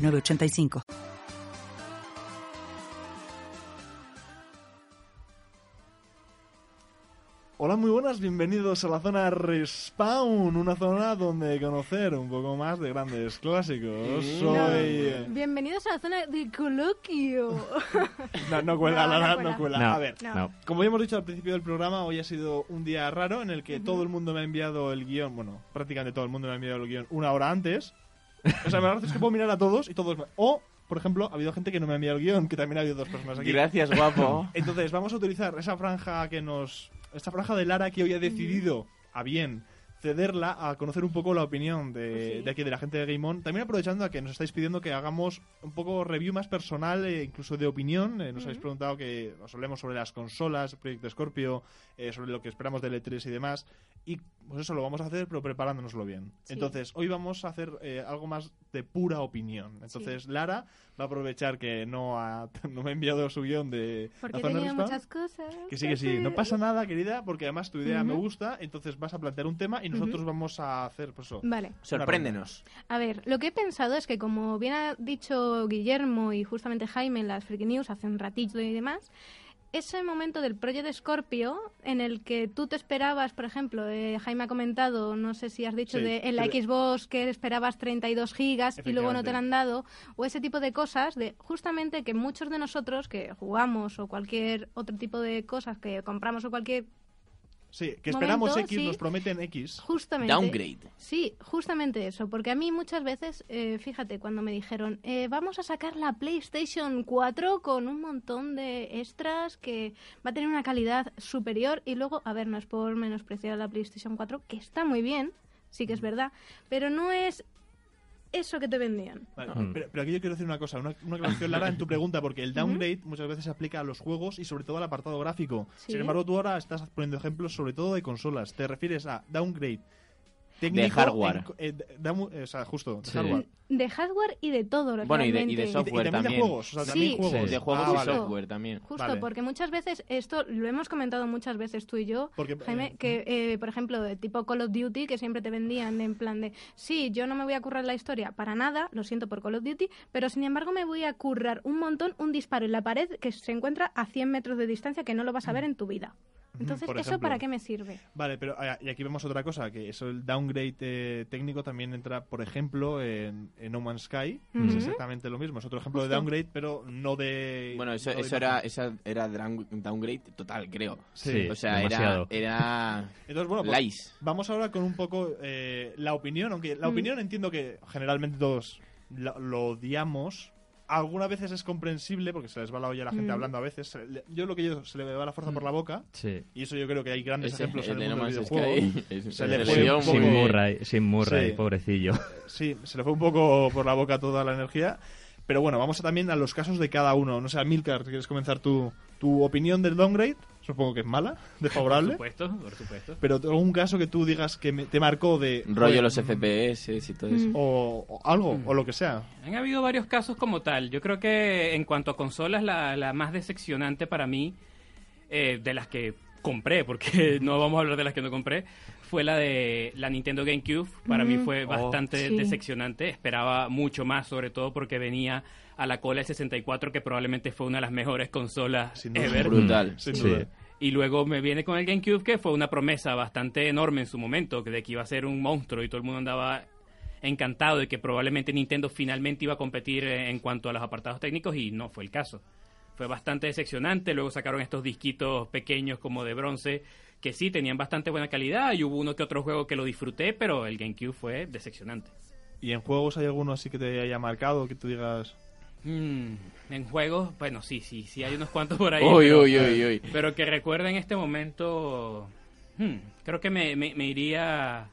985. Hola, muy buenas, bienvenidos a la zona Respawn, una zona donde conocer un poco más de grandes clásicos. Soy... Bienvenidos a la zona de coloquio. no, no cuela, No, la- no no, cuela. No. A ver, No. como ya hemos dicho al principio del programa, hoy ha sido un día raro en el que todo el mundo me ha enviado el guion, bueno, prácticamente todo el mundo me ha enviado el guion una hora antes. O sea, me parece que puedo mirar a todos y todos... me- O, por ejemplo, ha habido gente que no me ha enviado el guion, que también ha habido dos personas aquí. Gracias, guapo. Entonces, vamos a utilizar esa franja que nos. Esta franja de Lara que hoy ha decidido, a bien, cederla a conocer un poco la opinión de, Sí. de aquí, de la gente de Game On. También aprovechando a que nos estáis pidiendo que hagamos un poco review más personal, e incluso de opinión. Eh, nos habéis preguntado que os hablemos sobre las consolas, Proyecto Scorpio, eh, sobre lo que esperamos del E3 y demás. Y pues eso lo vamos a hacer, pero preparándonoslo bien. Sí. Entonces, hoy vamos a hacer eh, algo más de pura opinión. Entonces, Lara va a aprovechar que no, ha, no me ha enviado su guion de Porque la zona Respawn. muchas cosas. Que sí, que sí, no pasa nada, querida, porque además tu idea me Ujú. gusta, entonces vas a plantear un tema y nosotros vamos a hacer, pues eso. Vale. Sorpréndenos. A ver, lo que he pensado es que como bien ha dicho Guillermo y justamente Jaime en las Freaky News hace un ratito y demás, ese momento del Project Scorpio en el que tú te esperabas, por ejemplo, eh, Jaime ha comentado, no sé si has dicho Sí, de en la Xbox que esperabas 32 gigas y luego no te lo han dado, o ese tipo de cosas, de justamente que muchos de nosotros que jugamos o cualquier otro tipo de cosas que compramos o cualquier Sí, que esperamos Momento, X, sí. nos prometen X. justamente Downgrade. Sí, justamente eso, porque a mí muchas veces, eh, fíjate, cuando me dijeron, eh, vamos a sacar la PlayStation 4 con un montón de extras que va a tener una calidad superior y luego, a ver, no es por menospreciar la PlayStation 4, que está muy bien, sí que es verdad, pero no es eso que te vendían. Vale, Mm. pero, pero aquí yo quiero decir una cosa, una, una aclaración, Lara, en tu pregunta, porque el downgrade muchas veces se aplica a los juegos y sobre todo al apartado gráfico. Sí. Sin embargo, tú ahora estás poniendo ejemplos sobre todo de consolas. Te refieres a downgrade técnico hardware. en eh, de- eh, o sea, justo, de Sí. hardware. De hardware y de todo, Bueno, y de- y de realmente. Y de- software y también, también. de juegos, o sea, Sí. también juegos. Sí. De juegos Ah, y vale. software también. Justo, Vale. porque muchas veces esto lo hemos comentado muchas veces tú y yo, Porque, Jaime, eh, que eh, por ejemplo, de tipo Call of Duty, que siempre te vendían en plan de, sí, yo no me voy a currar la historia para nada, lo siento por Call of Duty, pero sin embargo me voy a currar un montón un disparo en la pared que se encuentra a 100 metros de distancia que no lo vas a ver en tu vida. Entonces, por ¿eso ejemplo. para qué me sirve? Vale, pero ah, y aquí vemos otra cosa, que eso el downgrade eh, técnico también entra, por ejemplo, en, en No Man's Sky, es exactamente lo mismo, es otro ejemplo de Justo. downgrade, pero no de... Bueno, eso, no de eso era, esa era down- downgrade total, creo. Sí. O sea, demasiado. era, era Entonces, bueno, pues, vamos ahora con un poco eh, la opinión, aunque la Mm. opinión entiendo que generalmente todos lo, lo odiamos. Algunas veces es comprensible porque se les va la olla a la gente Mm. hablando a veces. Le- Yo lo que yo se le va la fuerza por la boca Sí. y eso yo creo que hay grandes Ese- ejemplos el en de el mundo del videojuego. Es- Se se le fue un poco- Sin poco- Murray, sin Murray, Sí. pobrecillo. Sí, se le fue un poco por la boca toda la energía. Pero bueno, vamos a también a los casos de cada uno. No sé, Milcar, ¿quieres comenzar tu, tu opinión del downgrade? Supongo que es mala, desfavorable. Por supuesto, por supuesto. Pero algún caso que tú digas que me- te marcó de... Rollo los FPS y todo eso. Mm. O, o algo, o lo que sea. Han habido varios casos como tal. Yo creo que en cuanto a consolas, la, la más decepcionante para mí, eh, de las que compré, porque no vamos a hablar de las que no compré, fue la de la Nintendo GameCube. Para mí Ujú. fue Oh. bastante Sí. decepcionante. Esperaba mucho más, sobre todo porque venía a la cola el 64, que probablemente fue una de las mejores consolas Sin duda. ever. Brutal. Sin Sí. Y luego me viene con el GameCube, que fue una promesa bastante enorme en su momento, de que iba a ser un monstruo y todo el mundo andaba encantado de que probablemente Nintendo finalmente iba a competir en cuanto a los apartados técnicos y no fue el caso. Fue bastante decepcionante, luego sacaron estos disquitos pequeños como de bronce que sí tenían bastante buena calidad y hubo uno que otro juego que lo disfruté, pero el GameCube fue decepcionante. ¿Y en juegos hay alguno así que te haya marcado, que tú digas... Mm, en juegos, bueno, sí, sí, sí hay unos cuantos por ahí. Uy, pero- uy, uy, uy. Pero que recuerde en este momento. hmm, creo que me, me, me iría.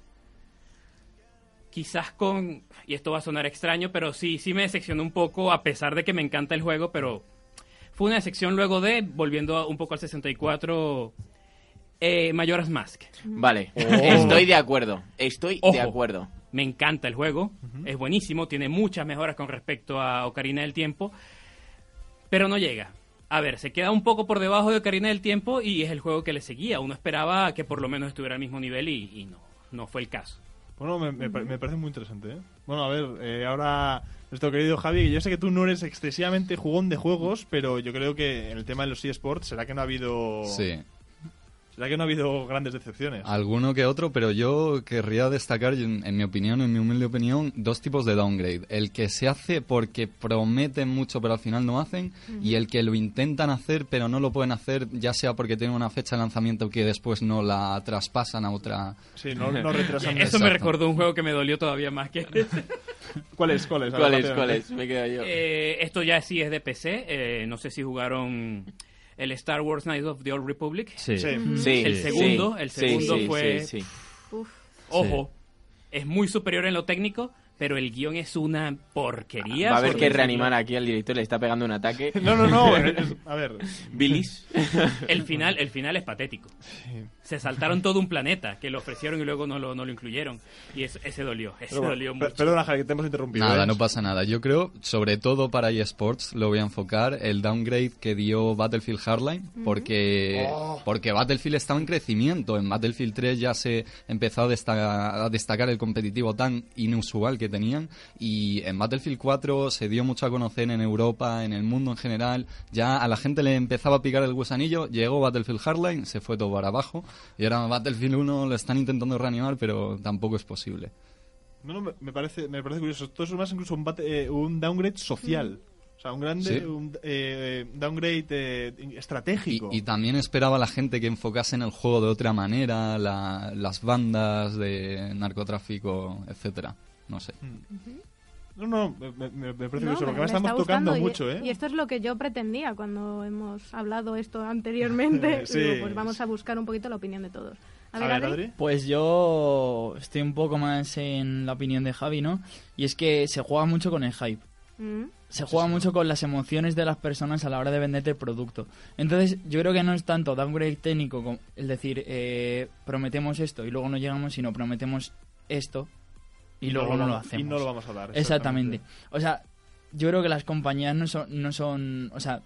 quizás con, y esto va a sonar extraño, pero sí, sí me decepcionó un poco, a pesar de que me encanta el juego, pero fue una decepción luego de, volviendo un poco al 64, eh, Majora's Mask. Vale, estoy de acuerdo. Estoy Ojo. de acuerdo. Me encanta el juego, es buenísimo, tiene muchas mejoras con respecto a Ocarina del Tiempo, pero no llega. A ver, se queda un poco por debajo de Ocarina del Tiempo y es el juego que le seguía. Uno esperaba que por lo menos estuviera al mismo nivel y, y no, no fue el caso. Bueno, me, me pa- me parece muy interesante, ¿eh? Bueno, a ver, eh, ahora nuestro querido Javi, yo sé que tú no eres excesivamente jugón de juegos, pero yo creo que en el tema de los eSports, ¿será que no ha habido... Sí, ¿Será que no ha habido grandes decepciones? alguno que otro, pero yo querría destacar, en, en mi opinión, en mi humilde opinión, dos tipos de downgrade. El que se hace porque prometen mucho pero al final no hacen, y el que lo intentan hacer pero no lo pueden hacer, ya sea porque tienen una fecha de lanzamiento que después no la traspasan a otra... Sí, no, no retrasan. Eso me recordó un juego que me dolió todavía más que. ¿Cuál es? ¿Cuál es? ¿Cuál es? ¿Cuál es? Me quedo yo. Eh, esto ya sí es de PC. eh, no sé si jugaron el Star Wars Knights of the Old Republic. Sí. Sí. Sí, el segundo, sí, el sí, segundo sí, fue- sí, sí. Uf. Ojo, es muy superior en lo técnico, pero el guion es una porquería. Va a haber que reanimar aquí al director, le está pegando un ataque. No, no, no. es- a ver. Bilis. El final, el final es patético. Se saltaron todo un planeta que lo ofrecieron y luego no lo, no lo incluyeron. Y es- ese dolió, ese Pero dolió mucho. Perdona, Javi, que te hemos interrumpido. Nada, ¿eh? no pasa nada. Yo creo, sobre todo para eSports, lo voy a enfocar, el downgrade que dio Battlefield Hardline, porque, porque Battlefield estaba en crecimiento. En Battlefield 3 ya se empezó a destacar, a destacar el competitivo tan inusual que tenían, y en Battlefield 4 se dio mucho a conocer en Europa, en el mundo en general. Ya a la gente le empezaba a picar el gusanillo, llegó Battlefield Hardline, se fue todo para abajo, y ahora Battlefield 1 lo están intentando reanimar, pero tampoco es posible. No, no, me, parece, me parece curioso. Esto es más incluso un, bate- eh, un downgrade social. O sea, un grande Sí. un, eh, downgrade eh, estratégico. Y, y también esperaba la gente que enfocase en el juego de otra manera, la- las bandas de narcotráfico, etcétera. No sé. No, no, me, me- me parece No, me- porque me me estamos está tocando y- mucho, ¿eh? Y esto es lo que yo pretendía cuando hemos hablado esto anteriormente. Sí. Digo, pues vamos a buscar un poquito la opinión de todos. A A ver. Adri. Pues yo estoy un poco más en la opinión de Javi, ¿no? Y es que se juega mucho con el hype. Mm. Se juega mucho con las emociones de las personas a la hora de venderte el producto. Entonces, yo creo que no es tanto downgrade técnico, como, es decir, eh, prometemos esto y luego no llegamos, sino prometemos esto y, luego no, lo hacemos. Y no lo vamos a dar. Exactamente. O sea, yo creo que las compañías no son, no son o sea,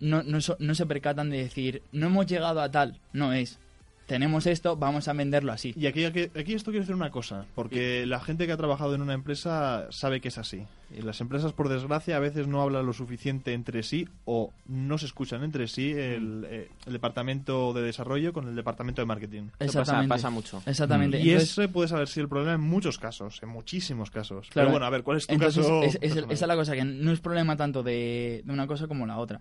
no, no, so- no se percatan de decir, no hemos llegado a tal, no es. Tenemos esto, vamos a venderlo así. Y aquí, aquí, aquí esto quiero decir una cosa, porque la gente que ha trabajado en una empresa sabe que es así. Y las empresas, por desgracia, a veces no hablan lo suficiente entre sí o no se escuchan entre sí el, eh, el departamento de desarrollo con el departamento de marketing. Eso pasa, Exactamente. pasa mucho. Exactamente. Y Entonces- ese puede haber sido el problema en muchos casos, en muchísimos casos. Claro. Pero bueno, a ver, ¿cuál es tu Entonces, caso? es- es- personal? esa es la cosa, que no es problema tanto de, de una cosa como la otra.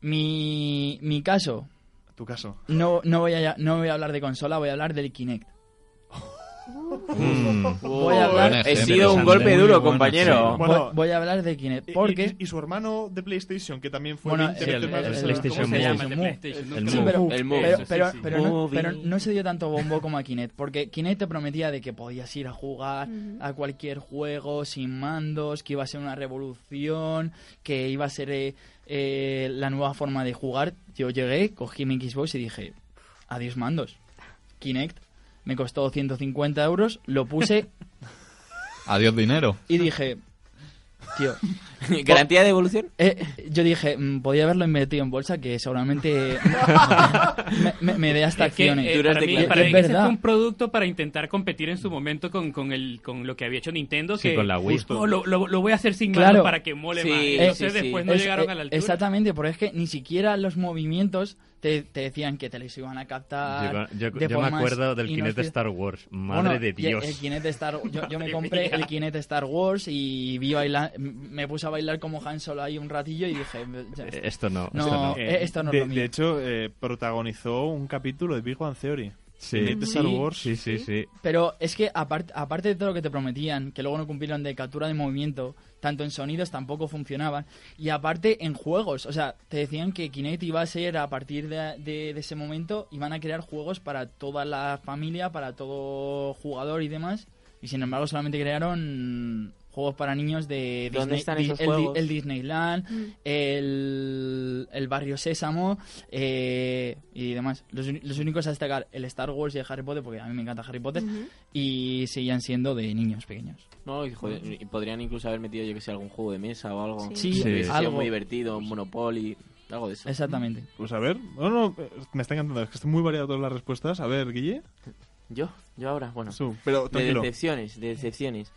Mi, mi caso, Tu caso. no, no, voy a, no voy a hablar de consola, voy a hablar del Kinect. Voy a hablar- He sido un golpe duro, bueno, compañero. sí. Bueno, voy, voy a hablar de Kinect, Y- porque... y, y su hermano de PlayStation, que también fue Bueno, 20 sí, veces el- el- el veces- PlayStation ¿Cómo se llama el. PlayStation? Sí, Move. pero, no, se dio tanto bombo como a Kinect, porque Kinect te prometía de que podías ir a jugar a cualquier juego sin mandos, que iba a ser una revolución, que iba a ser eh, eh, la nueva forma de jugar. Yo llegué, cogí mi Xbox y dije, adiós mandos. Kinect me costó 150 euros, lo puse Adiós dinero. y dije, tío, ¿Garantía de evolución? eh, yo dije, mm, podía haberlo invertido en bolsa, que seguramente me, me- me dé hasta Es que, acciones. eh, para mí, para Es mí ese fue un producto para intentar competir en su momento con, con, el, con lo que había hecho Nintendo. Sí, que, con la Wii. No, lo, lo, lo voy a hacer sin Claro. manos para que mole Sí, más. sí, Entonces sí. después no Es- llegaron eh, a la altura. Exactamente, porque es que ni siquiera los movimientos te, te decían que te les iban a captar. Yo, yo- de yo me acuerdo del Kinect inhospi- Star Wars. Madre Bueno, de Dios. El Kinect Star, yo, yo me compré mía. el Kinect Star Wars y vi bailar, me puse a bailar como Han Solo ahí un ratillo y dije, Esto no, No, esto no. eh, esto no es de, lo mío. de hecho, eh, protagonizó un capítulo de Big Bang Theory. Sí. De. Star Wars. Sí, sí, sí. Pero es que aparte, aparte de todo lo que te prometían, que luego no cumplieron de captura de movimiento, tanto en sonidos tampoco funcionaban, y aparte en juegos, o sea, te decían que Kinect iba a ser a partir de, de- de ese momento, iban a crear juegos para toda la familia, para todo jugador y demás, Y sin embargo solamente crearon juegos para niños de ¿Dónde Disney- están Di- esos el, juegos? el Disneyland, Mm. el, el Barrio Sésamo eh, y demás. Los, los únicos a destacar, el Star Wars y el Harry Potter, porque a mí me encanta Harry Potter, y seguían siendo de niños pequeños. No, y, joder, y podrían incluso haber metido, yo que sé, algún juego de mesa o algo. Sí. Algo. muy divertido, un Monopoly, algo de eso. Exactamente. Pues a ver, no, no, eh, me está encantando, es que están muy variadas todas las respuestas. A ver, Guille. Yo, yo ahora, bueno. Su, pero De decepciones, de decepciones.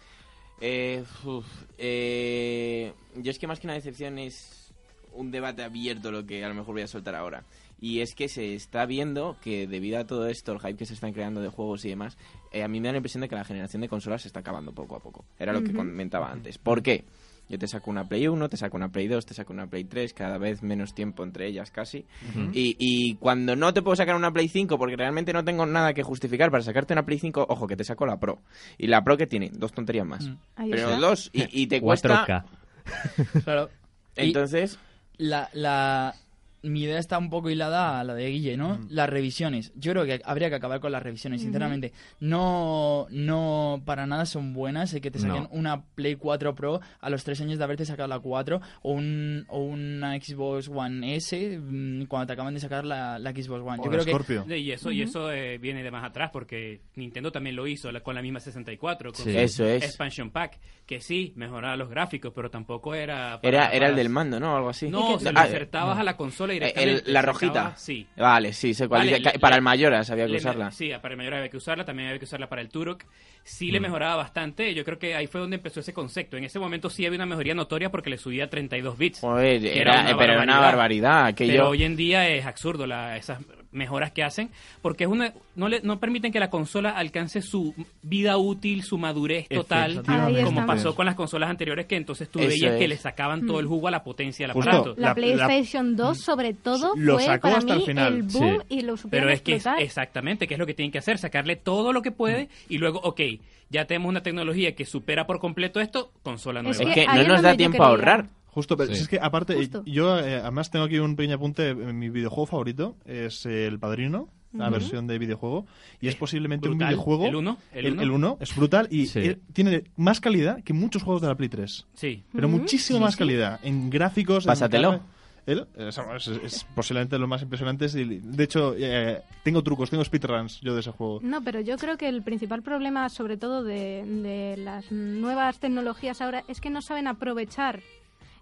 Eh, uf, eh, yo es que más que una decepción es un debate abierto lo que a lo mejor voy a soltar ahora. Y es que se está viendo que debido a todo esto, el hype que se están creando de juegos y demás, eh, a mí me da la impresión de que la generación de consolas se está acabando poco a poco. Era lo que comentaba antes. ¿Por qué? Yo te saco una Play 1, te saco una Play 2, te saco una Play 3, cada vez menos tiempo entre ellas casi. y, y cuando no te puedo sacar una Play 5 porque realmente no tengo nada que justificar para sacarte una Play 5, ojo, que te saco la Pro. Y la Pro que tiene dos tonterías más. Mm. Pero está. dos, y, y te cuesta... 4K. Claro. Entonces, la, la, mi idea está un poco hilada a la de Guille, ¿no? Las revisiones. Yo creo que habría que acabar con las revisiones, sinceramente. No, no para nada son buenas el que te saquen No. una Play 4 Pro a los tres años de haberte sacado la 4 o, un, o una Xbox One S mm, cuando te acaban de sacar la, la Xbox One. Yo O que Scorpio. Y eso, y eso eh, viene de más atrás, porque Nintendo también lo hizo la- con la misma 64, con Sí. su Eso es. Expansion Pack, que sí, mejoraba los gráficos, pero tampoco era... para- era, era para- el del mando, ¿no? Algo así. No, se lo Ah, insertabas a la consola directamente. el- la rojita. Sí. Vale, sí, sé cuál Vale, le- para el Mayoras había que Le- usarla. Sí, para el mayor había que usarla, también había que usarla para el Turok. Sí Mm. le mejoraba bastante, yo creo que ahí fue donde empezó ese concepto. En ese momento sí había una mejoría notoria porque le subía 32 bits. Joder, era, una pero era una barbaridad. barbaridad. Que Pero yo... hoy en día es absurdo la, esas mejoras que hacen porque es una no le, no permiten que la consola alcance su vida útil, su madurez total, como pasó con las consolas anteriores que entonces tú Eso veías que es. le sacaban todo el jugo a la potencia del Justo. aparato. La, La- PlayStation 2, sobre todo, Lo fue sacó para hasta el final. el boom Sí. y lo Pero es que es exactamente, que es lo que tienen que hacer, sacarle todo lo que puede y luego, ok, ya tenemos una tecnología que supera por completo esto, consola nueva. Es Es que que ahí no es nos da tiempo a ahorrar. Justo, pero Sí. si es que aparte, Justo. yo eh, además tengo aquí un pequeño apunte. eh, Mi videojuego favorito es El Padrino, la versión de videojuego. Y es posiblemente un videojuego. ¿El uno? ¿El El, uno? el uno es brutal y Sí. eh, tiene más calidad que muchos juegos de la Play 3. Sí. Pero muchísimo Sí, más sí. calidad. En gráficos. Pásatelo. Él es, es- es posiblemente lo más impresionante. y, De hecho, eh, tengo trucos, tengo speedruns yo de ese juego. No, pero yo creo que el principal problema, sobre todo de, de las nuevas tecnologías ahora, es que no saben aprovechar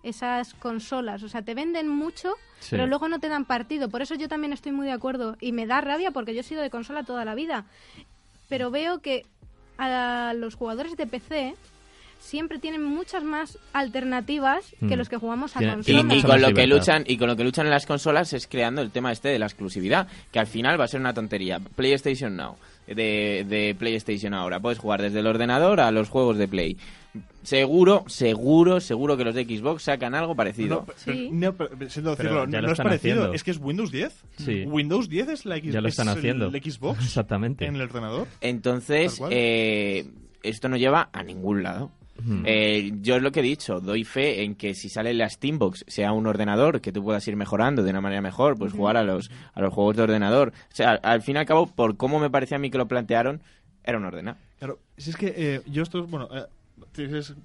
esas consolas. O sea, te venden mucho, Sí. pero luego no te dan partido. Por eso yo también estoy muy de acuerdo y me da rabia porque yo he sido de consola toda la vida. Pero veo que a los jugadores de PC siempre tienen muchas más alternativas que Mm. los que jugamos a Tiene- Y, tiene consola. y mucha con lo que luchan y con lo que luchan en las consolas es creando el tema este de la exclusividad que al final va a ser una tontería PlayStation Now de, de PlayStation ahora puedes jugar desde el ordenador a los juegos de Play seguro seguro seguro que los de Xbox sacan algo parecido No, pero- Sí. no, pero- siento Pero decirlo, ya no, lo no es parecido, haciendo. es que es Windows 10. Sí. Windows 10 es la X- Ya lo están el- haciendo. el Xbox Exactamente. en el ordenador. entonces eh, esto no lleva a ningún lado. Eh, yo es lo que he dicho, doy fe en que si sale la Steambox, sea un ordenador que tú puedas ir mejorando de una manera mejor, pues jugar a los, a los juegos de ordenador. O sea, al fin y al cabo, por cómo me parecía a mí que lo plantearon, era un ordenador. Claro, si es que eh, yo esto es, bueno, eh,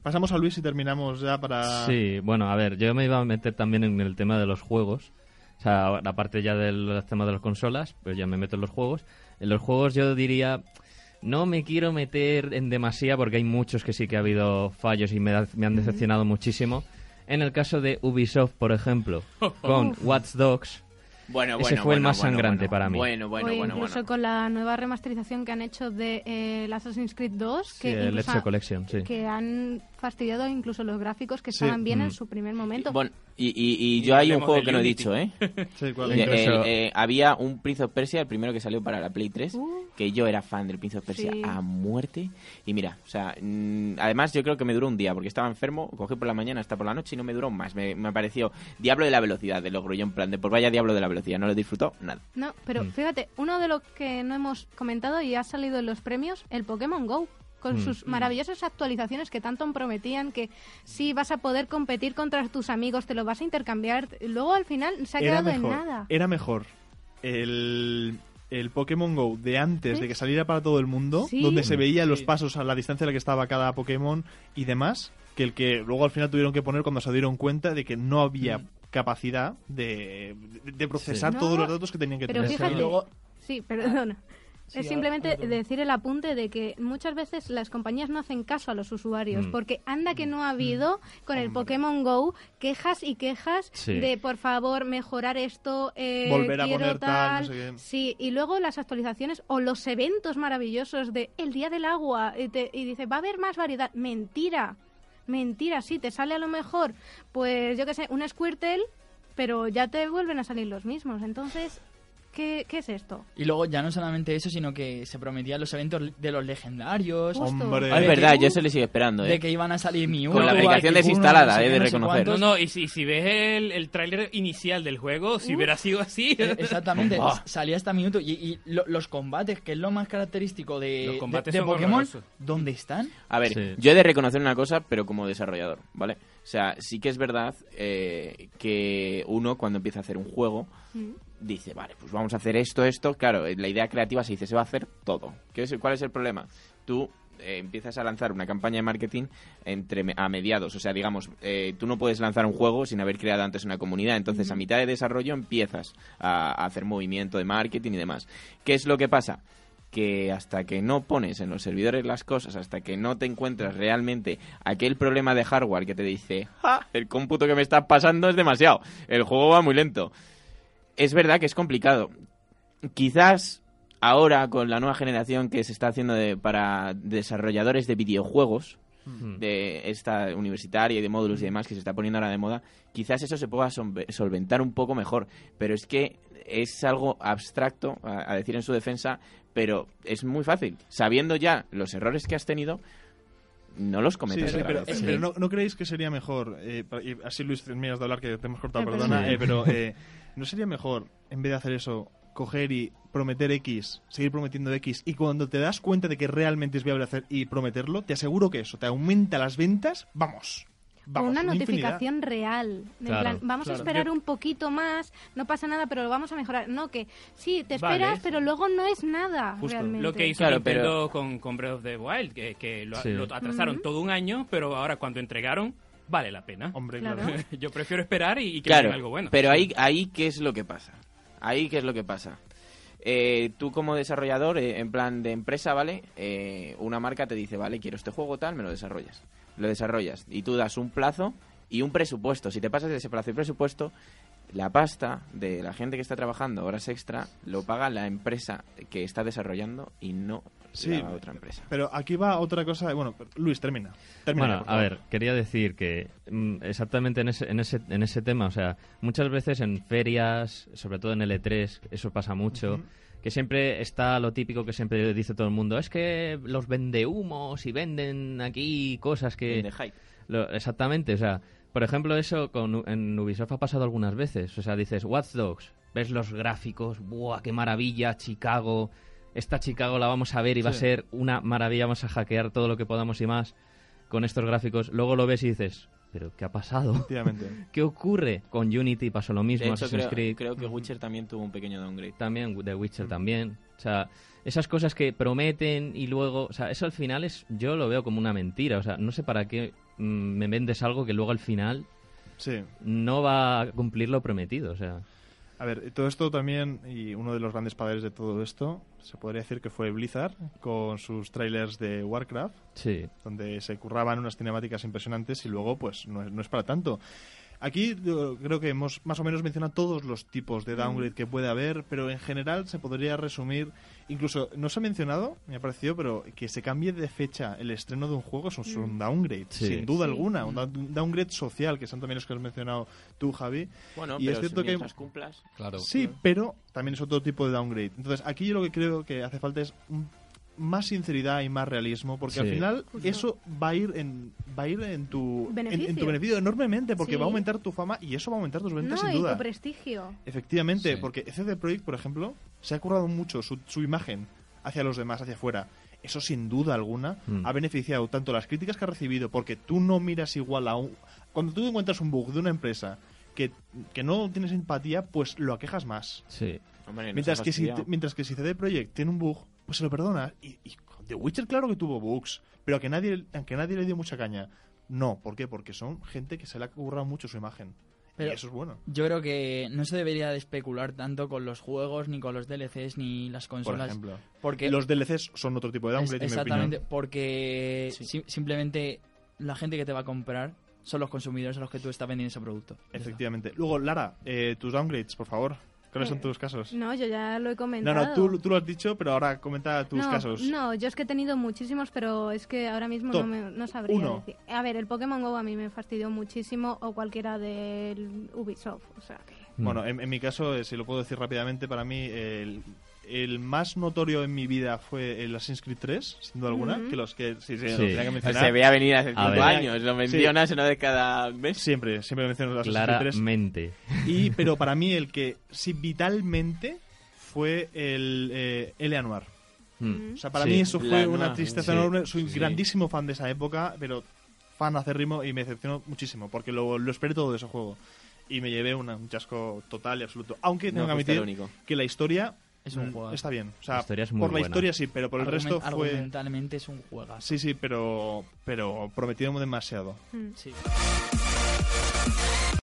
pasamos a Luis y terminamos ya para... Sí, bueno, a ver, yo me iba a meter también en el tema de los juegos. O sea, aparte ya del tema de las consolas, pues ya me meto en los juegos. En los juegos yo diría, no me quiero meter en demasía porque hay muchos que sí que ha habido fallos y me, da- me han decepcionado muchísimo. En el caso de Ubisoft, por ejemplo, con Watch Dogs, Bueno, Ese bueno, fue el bueno, más bueno, sangrante bueno. para mí. Bueno, bueno, o bueno, incluso bueno. con la nueva remasterización que han hecho de eh, el Assassin's Creed 2, sí, que, el incluso Collection, sí. que han fastidiado incluso los gráficos que Sí. estaban bien Mm. en su primer momento. Bueno, y, y, y Y yo hay un juego que no he dicho, ¿eh? Sí, ¿cuál? Eh, el- eh, había un Prince of Persia, el primero que salió para la Play 3, Uh. que yo era fan del Prince of Persia Sí. a muerte. Y mira, o sea, mm, además yo creo que me duró un día, porque estaba enfermo, cogí por la mañana hasta por la noche y no me duró más. Me, me pareció Diablo de la Velocidad, de logro yo en plan de, pues vaya Diablo de la Velocidad, no lo disfrutó nada. No, pero Mm. fíjate, uno de los que no hemos comentado y ha salido en los premios, el Pokémon Go, con Mm. sus maravillosas actualizaciones que tanto prometían que sí vas a poder competir contra tus amigos, te lo vas a intercambiar. Luego al final se ha Era quedado mejor, en nada. era mejor el, el Pokémon Go de antes de que saliera para todo el mundo, Sí. donde se veía los pasos a la distancia a la que estaba cada Pokémon y demás, que el que luego al final tuvieron que poner cuando se dieron cuenta de que no había Mm. capacidad de, de- de procesar Sí. todos No, los datos que tenían que Pero tener. fíjate, Y luego- sí, perdona. Sí, es simplemente ahora decir el apunte de que muchas veces las compañías no hacen caso a los usuarios, Mm. porque anda que no ha habido con el Hombre. Pokémon Go quejas y quejas Sí. de por favor mejorar esto, eh, Volver a poner tal, no sé. Sí, y luego las actualizaciones o los eventos maravillosos de el día del agua y, te- y dice va a haber más variedad. Mentira, mentira, sí, te sale a lo mejor, pues yo qué sé, un Squirtle, pero ya te vuelven a salir los mismos. Entonces, ¿qué, qué es esto? Y luego ya no solamente eso, sino que se prometían los eventos de los legendarios. Hombre. Es verdad, yo se le sigue esperando, ¿eh? De que iban a salir Mewtwo, Con la aplicación desinstalada, no sé he qué, de no reconocer. No, no, y si, si ves el, el tráiler inicial del juego, si hubiera sido así... Eh, Exactamente, salía hasta minuto. Y, y lo- los combates, que es lo más característico de, Los de- combates de son Pokémon, horrorosos. ¿dónde están? A ver, Sí. yo he de reconocer una cosa, pero como desarrollador, ¿vale? O sea, sí que es verdad eh, que uno cuando empieza a hacer un juego Mm. Dice, vale, pues vamos a hacer esto, esto. Claro, eh, la idea creativa se dice, se va a hacer todo. ¿Qué es, ¿Cuál es el problema? Tú eh, empiezas a lanzar una campaña de marketing entre a mediados. O sea, digamos, eh, tú no puedes lanzar un juego sin haber creado antes una comunidad. Entonces, a mitad de desarrollo empiezas a, a hacer movimiento de marketing y demás. ¿Qué es lo que pasa? que hasta que no pones en los servidores las cosas, hasta que no te encuentras realmente aquel problema de hardware que te dice, ¡Ja! el cómputo que me está pasando es demasiado, el juego va muy lento. Es verdad que es complicado. Quizás ahora con la nueva generación que se está haciendo de- para desarrolladores de videojuegos, de esta universitaria y de módulos y demás que se está poniendo ahora de moda, quizás eso se pueda solve- solventar un poco mejor. Pero es que es algo abstracto, a decir en su defensa, pero es muy fácil. Sabiendo ya los errores que has tenido, no los Sí, cometas sí, otra pero, vez. pero no, ¿no creéis que sería mejor, eh, y así Luis, terminas de hablar que te hemos cortado, Eh, perdona, perdona. eh, pero eh, ¿no sería mejor, en vez de hacer eso, coger y prometer X, seguir prometiendo X, y cuando te das cuenta de que realmente es viable hacer y prometerlo, te aseguro que eso te aumenta las ventas, vamos. Vamos una infinidad. notificación real. En Claro, plan, vamos claro. a esperar Yo- un poquito más, no pasa nada, pero lo vamos a mejorar. No, que sí, te Vale. esperas, pero luego no es nada Justo. realmente. Lo que hizo Claro, Nintendo pero- con, con Breath of the Wild, que, que lo, Sí. lo atrasaron todo un año, pero ahora cuando entregaron, vale la pena. Hombre, Claro. claro. Yo prefiero esperar y, y que Claro, algo bueno. pero ahí, ahí ¿qué es lo que pasa? Ahí ¿qué es lo que pasa? Eh, tú como desarrollador, eh, en plan de empresa, ¿vale? Eh, una marca te dice, vale, quiero este juego tal, me lo desarrollas. Lo desarrollas y tú das un plazo y un presupuesto. Si te pasas de ese plazo y presupuesto, la pasta de la gente que está trabajando horas extra lo paga la empresa que está desarrollando y no Sí. la otra empresa. Pero aquí va otra cosa. Bueno, Luis, termina. termina Bueno, a ver, quería decir que mm, exactamente en ese, en, ese, en ese tema, o sea, muchas veces en ferias, sobre todo en L3, eso pasa mucho, que siempre está lo típico que siempre dice todo el mundo, es que los vende humos y venden aquí cosas que... De hype. Lo- exactamente, o sea, por ejemplo, eso con, en Ubisoft ha pasado algunas veces. O sea, dices, Watch Dogs, ves los gráficos, ¡buah, qué maravilla! Chicago, esta Chicago la vamos a ver y va a ser una maravilla, vamos a hackear todo lo que podamos y más con estos gráficos. Luego lo ves y dices, ¿pero qué ha pasado? ¿Qué ocurre? Con Unity pasó lo De mismo, hecho, Assassin's creo, Creed creo que Witcher también tuvo un pequeño downgrade. también, The Witcher también. O sea, esas cosas que prometen y luego, o sea, eso al final es, yo lo veo como una mentira. O sea, no sé para qué mm, me vendes algo que luego al final Sí. no va a cumplir lo prometido. O sea, A ver, todo esto también, y uno de los grandes padres de todo esto, se podría decir que fue Blizzard, con sus trailers de Warcraft, sí. donde se curraban unas cinemáticas impresionantes y luego, pues, no es, no es para tanto. Aquí yo creo que hemos más o menos mencionado todos los tipos de downgrade que puede haber, pero en general se podría resumir, incluso no se ha mencionado, me ha parecido, pero que se cambie de fecha el estreno de un juego es un, es un downgrade, Sí. sin duda Sí. alguna, un da- un downgrade social, que son también los que has mencionado tú, Javi. Bueno, Y pero es cierto si que- cumplas... Claro. Sí, pero también es otro tipo de downgrade. Entonces, aquí yo lo que creo que hace falta es un- más sinceridad y más realismo, porque al final Justo. eso va a ir en va a ir en tu en- En, Beneficio. tu beneficio enormemente, porque Sí. va a aumentar tu fama y eso va a aumentar tus ventas no, sin y duda. tu prestigio. Efectivamente, Sí. porque CD Projekt, por ejemplo, se ha currado mucho su, su imagen hacia los demás, hacia afuera. Eso sin duda alguna Mm. ha beneficiado tanto las críticas que ha recibido, porque tú no miras igual a un... Cuando tú encuentras un bug de una empresa que, que no tienes empatía, pues lo aquejas más. Sí. Hombre, Mientras que, si, mientras que si CD Projekt tiene un bug, pues se lo perdona. Y, y The Witcher claro que tuvo bugs, pero que nadie, aunque nadie le dio mucha caña. No, ¿por qué? Porque son gente que se le ha currado mucho su imagen. Pero- y eso es bueno. Yo creo que no se debería de especular tanto con los juegos, ni con los DLCs, ni las Por consolas. ejemplo. porque Los DLCs son otro tipo de es- downgrade, mi exactamente, porque Sí. si- simplemente la gente que te va a comprar son los consumidores a los que tú estás vendiendo ese producto. Efectivamente. Luego, Lara, eh, tus downgrades, por favor. ¿Cuáles son Eh, tus casos? No, yo ya lo he No, comentado. no, tú, tú lo has dicho, pero ahora comenta tus no, casos. No, yo es que he tenido muchísimos, pero es que ahora mismo Top no, me, no sabría uno. decir. A ver, el Pokémon GO a mí me fastidió muchísimo, o cualquiera del Ubisoft, o sea que... Bueno, en, en mi caso, eh, si lo puedo decir rápidamente, para mí el, el más notorio en mi vida fue el Assassin's Creed 3, sin duda alguna, que los que sí, sí, lo Sí. tenía que mencionar. Se veía venir hace A cinco ver. años, lo mencionas una vez cada mes. Siempre, siempre menciono el Assassin's Creed 3. Claramente. Y, pero para mí el que sí vitalmente fue el eh, Eleanor. Mm. O sea, para Sí. mí eso fue una tristeza sí, enorme. Soy sí. grandísimo fan de esa época, pero fan acérrimo y me decepcionó muchísimo porque lo, lo esperé todo de ese juego. Y me llevé una- un chasco total y absoluto. Aunque tengo No que el admitir único. que la historia Es un mm, juegazo. está bien. O sea, La historia es muy por la buena. historia sí, pero por el Argument- resto fue... Argumentalmente es un juegazo. Sí, sí, pero, pero prometieron demasiado. mm. Sí.